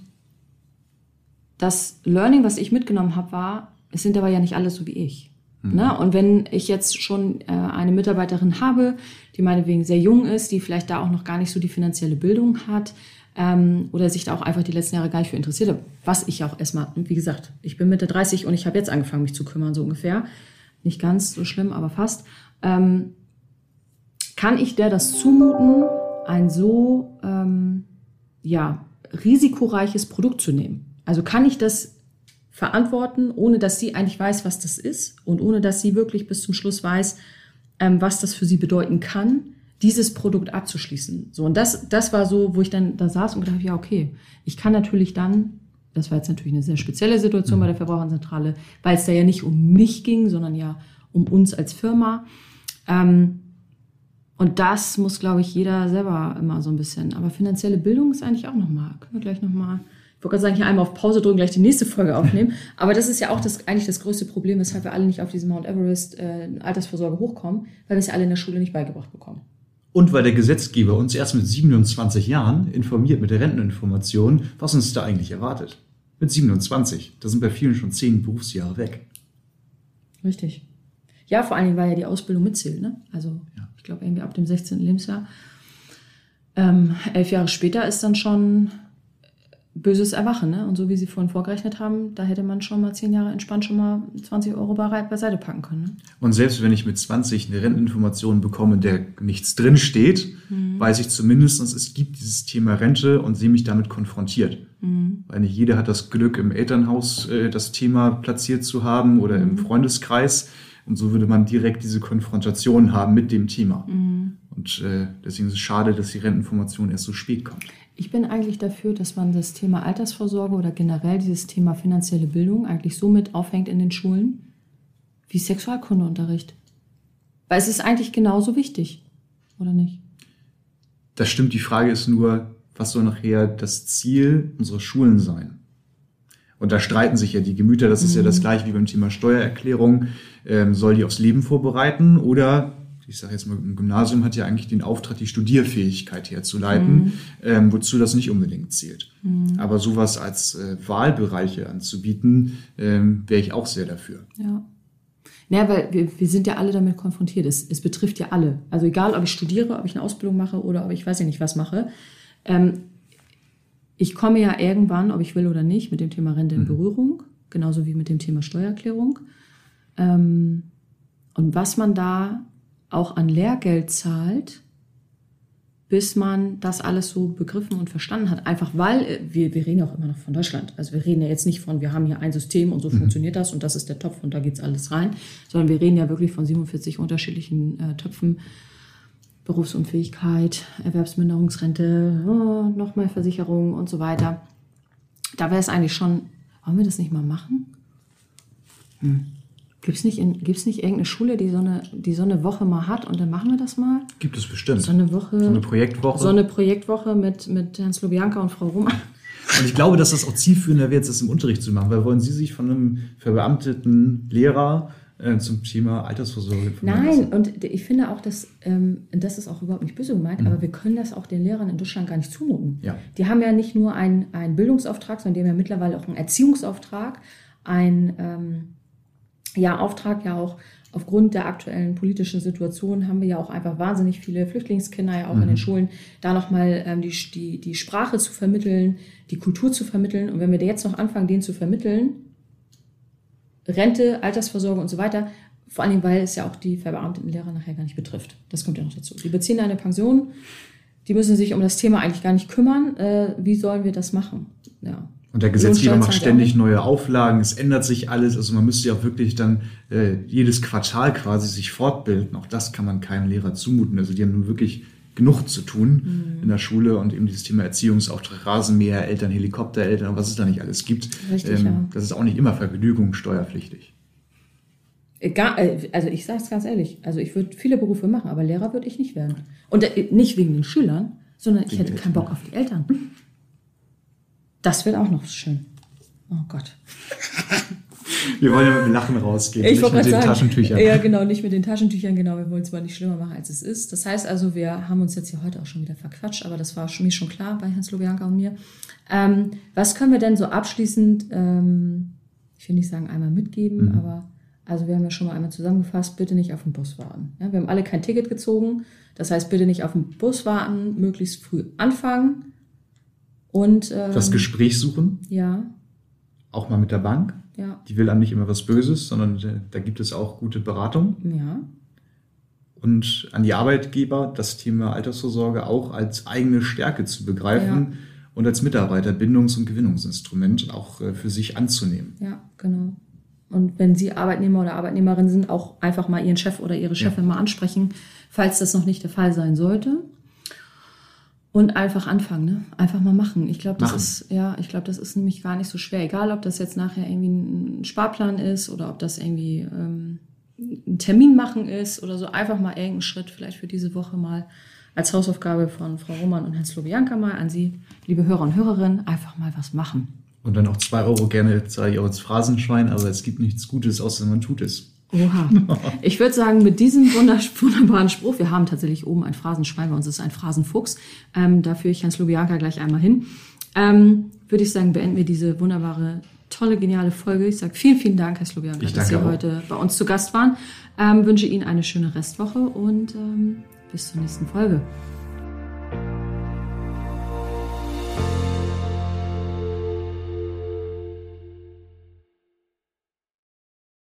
das Learning, was ich mitgenommen habe, war, es sind aber ja nicht alle so wie ich. Mhm. Ne? Und wenn ich jetzt schon äh, eine Mitarbeiterin habe, die meinetwegen sehr jung ist, die vielleicht da auch noch gar nicht so die finanzielle Bildung hat ähm, oder sich da auch einfach die letzten Jahre gar nicht für interessiert hat, was ich auch erstmal, wie gesagt, ich bin Mitte 30 und ich habe jetzt angefangen, mich zu kümmern, so ungefähr. Nicht ganz so schlimm, aber fast. Ähm, kann ich der das zumuten, ein so ähm, ja, risikoreiches Produkt zu nehmen? Also kann ich das verantworten, ohne dass sie eigentlich weiß, was das ist und ohne dass sie wirklich bis zum Schluss weiß, ähm, was das für sie bedeuten kann, dieses Produkt abzuschließen. So und das, das war so, wo ich dann da saß und gedacht, ja okay, ich kann natürlich dann, das war jetzt natürlich eine sehr spezielle Situation bei der Verbraucherzentrale, weil es da ja nicht um mich ging, sondern ja um uns als Firma. Ähm, und das muss, glaube ich, jeder selber immer so ein bisschen. Aber finanzielle Bildung ist eigentlich auch nochmal, können wir gleich nochmal ich wollte gerade sagen, hier einmal auf Pause drücken, gleich die nächste Folge aufnehmen. Aber das ist ja auch das, eigentlich das größte Problem, weshalb wir alle nicht auf diese Mount Everest äh, Altersvorsorge hochkommen, weil wir es ja alle in der Schule nicht beigebracht bekommen. Und weil der Gesetzgeber uns erst mit 27 Jahren informiert mit der Renteninformation, was uns da eigentlich erwartet. Mit 27. Da sind bei vielen schon zehn Berufsjahre weg. Richtig. Ja, vor allen Dingen, weil ja die Ausbildung mitzählt. Ne? Also ja. ich glaube irgendwie ab dem 16. Lebensjahr. Ähm, elf Jahre später ist dann schon böses Erwachen. Ne? Und so wie Sie vorhin vorgerechnet haben, da hätte man schon mal zehn Jahre entspannt schon mal 20 Euro beiseite packen können. Ne? Und selbst wenn ich mit 20 eine Renteninformation bekomme, der nichts drin steht, mhm. weiß ich zumindest, es gibt dieses Thema Rente und sehe mich damit konfrontiert. Mhm. Weil nicht jeder hat das Glück, im Elternhaus äh, das Thema platziert zu haben oder mhm. im Freundeskreis. Und so würde man direkt diese Konfrontation haben mit dem Thema. Mhm. Und äh, deswegen ist es schade, dass die Renteninformation erst so spät kommt. Ich bin eigentlich dafür, dass man das Thema Altersvorsorge oder generell dieses Thema finanzielle Bildung eigentlich so mit aufhängt in den Schulen wie Sexualkundeunterricht. Weil es ist eigentlich genauso wichtig, oder nicht? Das stimmt. Die Frage ist nur, was soll nachher das Ziel unserer Schulen sein? Und da streiten sich ja die Gemüter. Das ist mhm. ja das gleiche wie beim Thema Steuererklärung. Ähm, soll die aufs Leben vorbereiten oder ich sage jetzt mal, ein Gymnasium hat ja eigentlich den Auftrag, die Studierfähigkeit herzuleiten, mhm. ähm, wozu das nicht unbedingt zählt. Mhm. Aber sowas als äh, Wahlbereiche anzubieten, ähm, wäre ich auch sehr dafür. Ja. Naja, weil wir, wir sind ja alle damit konfrontiert. Es, es betrifft ja alle. Also egal, ob ich studiere, ob ich eine Ausbildung mache oder ob ich weiß ja nicht was mache. Ähm, ich komme ja irgendwann, ob ich will oder nicht, mit dem Thema Rente in mhm. Berührung, genauso wie mit dem Thema Steuererklärung. Ähm, und was man da auch an Lehrgeld zahlt, bis man das alles so begriffen und verstanden hat. Einfach weil, äh, wir, wir reden ja auch immer noch von Deutschland. Also wir reden ja jetzt nicht von, wir haben hier ein System und so mhm. funktioniert das und das ist der Topf und da geht's alles rein, sondern wir reden ja wirklich von 47 unterschiedlichen äh, Töpfen. Berufsunfähigkeit, Erwerbsminderungsrente, oh, nochmal Versicherung und so weiter. Da wäre es eigentlich schon, wollen wir das nicht mal machen? Hm. Gibt es nicht, gibt's nicht irgendeine Schule, die so, eine, die so eine Woche mal hat und dann machen wir das mal? Gibt es bestimmt. So eine Woche. So eine Projektwoche. So eine Projektwoche mit, mit Herrn Slobianka und Frau Roman. Und ich glaube, dass das auch zielführender wird, das im Unterricht zu machen, weil wollen Sie sich von einem verbeamteten Lehrer äh, zum Thema Altersvorsorge Nein, und ich finde auch, dass, ähm, das ist auch überhaupt nicht böse gemeint, mhm. aber wir können das auch den Lehrern in Deutschland gar nicht zumuten. Ja. Die haben ja nicht nur einen, einen Bildungsauftrag, sondern die haben ja mittlerweile auch einen Erziehungsauftrag, einen ähm, ja, Auftrag ja auch aufgrund der aktuellen politischen Situation haben wir ja auch einfach wahnsinnig viele Flüchtlingskinder ja auch mhm. in den mhm. Schulen, da nochmal ähm, die, die, die Sprache zu vermitteln, die Kultur zu vermitteln. Und wenn wir jetzt noch anfangen, den zu vermitteln, Rente, Altersvorsorge und so weiter, vor allen Dingen, weil es ja auch die verbeamteten Lehrer nachher gar nicht betrifft. Das kommt ja noch dazu. Die beziehen eine Pension, die müssen sich um das Thema eigentlich gar nicht kümmern. Äh, wie sollen wir das machen? Ja. Und der Gesetzgeber macht ständig neue Auflagen, es ändert sich alles. Also man müsste ja auch wirklich dann äh, jedes Quartal quasi sich fortbilden. Auch das kann man keinem Lehrer zumuten. Also die haben nun wirklich genug zu tun mhm. in der Schule und eben dieses Thema Erziehungsauftrag, Rasenmäher, Eltern, Helikoptereltern, was es da nicht alles gibt. Richtig, ähm, ja. Das ist auch nicht immer Vergnügung steuerpflichtig. Egal, äh, also ich sage es ganz ehrlich, also ich würde viele Berufe machen, aber Lehrer würde ich nicht werden. Und äh, nicht wegen den Schülern, sondern ich hätte keinen Bock auf die Eltern. Das wird auch noch schön. Oh Gott. Wir wollen ja mit dem Lachen rausgehen, ich nicht mit den sagen, Taschentüchern. Ja, genau, nicht mit den Taschentüchern, genau. Wir wollen es mal nicht schlimmer machen, als es ist. Das heißt also, wir haben uns jetzt hier heute auch schon wieder verquatscht, aber das war mir schon klar bei Hans Lobianka und mir. Ähm, was können wir denn so abschließend, ähm, ich will nicht sagen einmal mitgeben, mhm. aber also wir haben ja schon mal einmal zusammengefasst, bitte nicht auf den Bus warten. Ja, wir haben alle kein Ticket gezogen. Das heißt, bitte nicht auf den Bus warten, möglichst früh anfangen und, ähm, das Gespräch suchen. Ja. Auch mal mit der Bank. Ja. Die will einem nicht immer was Böses, sondern da gibt es auch gute Beratung. Ja. Und an die Arbeitgeber das Thema Altersvorsorge auch als eigene Stärke zu begreifen ja. und als Mitarbeiterbindungs- und Gewinnungsinstrument auch äh, für sich anzunehmen. Ja, genau. Und wenn Sie Arbeitnehmer oder Arbeitnehmerin sind, auch einfach mal Ihren Chef oder Ihre Chefin ja. mal ansprechen, falls das noch nicht der Fall sein sollte. Und einfach anfangen, ne? Einfach mal machen. Ich glaube, das machen. ist, ja, ich glaube, das ist nämlich gar nicht so schwer. Egal, ob das jetzt nachher irgendwie ein Sparplan ist oder ob das irgendwie ähm, ein Termin machen ist oder so. Einfach mal irgendeinen Schritt vielleicht für diese Woche mal als Hausaufgabe von Frau Roman und Herrn Slobianka mal an Sie, liebe Hörer und Hörerinnen, einfach mal was machen. Und dann auch zwei Euro gerne, sage ich auch ins Phrasenschwein, aber es gibt nichts Gutes, außer man tut es. Oha. Ich würde sagen, mit diesem wunderbaren Spruch, wir haben tatsächlich oben ein Phrasenschwein, bei uns ist ein Phrasenfuchs, ähm, da führe ich Hans Lubianka gleich einmal hin, ähm, würde ich sagen, beenden wir diese wunderbare, tolle, geniale Folge. Ich sage vielen, vielen Dank, Herr Slobianka, dass Sie auch. heute bei uns zu Gast waren. Ähm, wünsche Ihnen eine schöne Restwoche und ähm, bis zur nächsten Folge.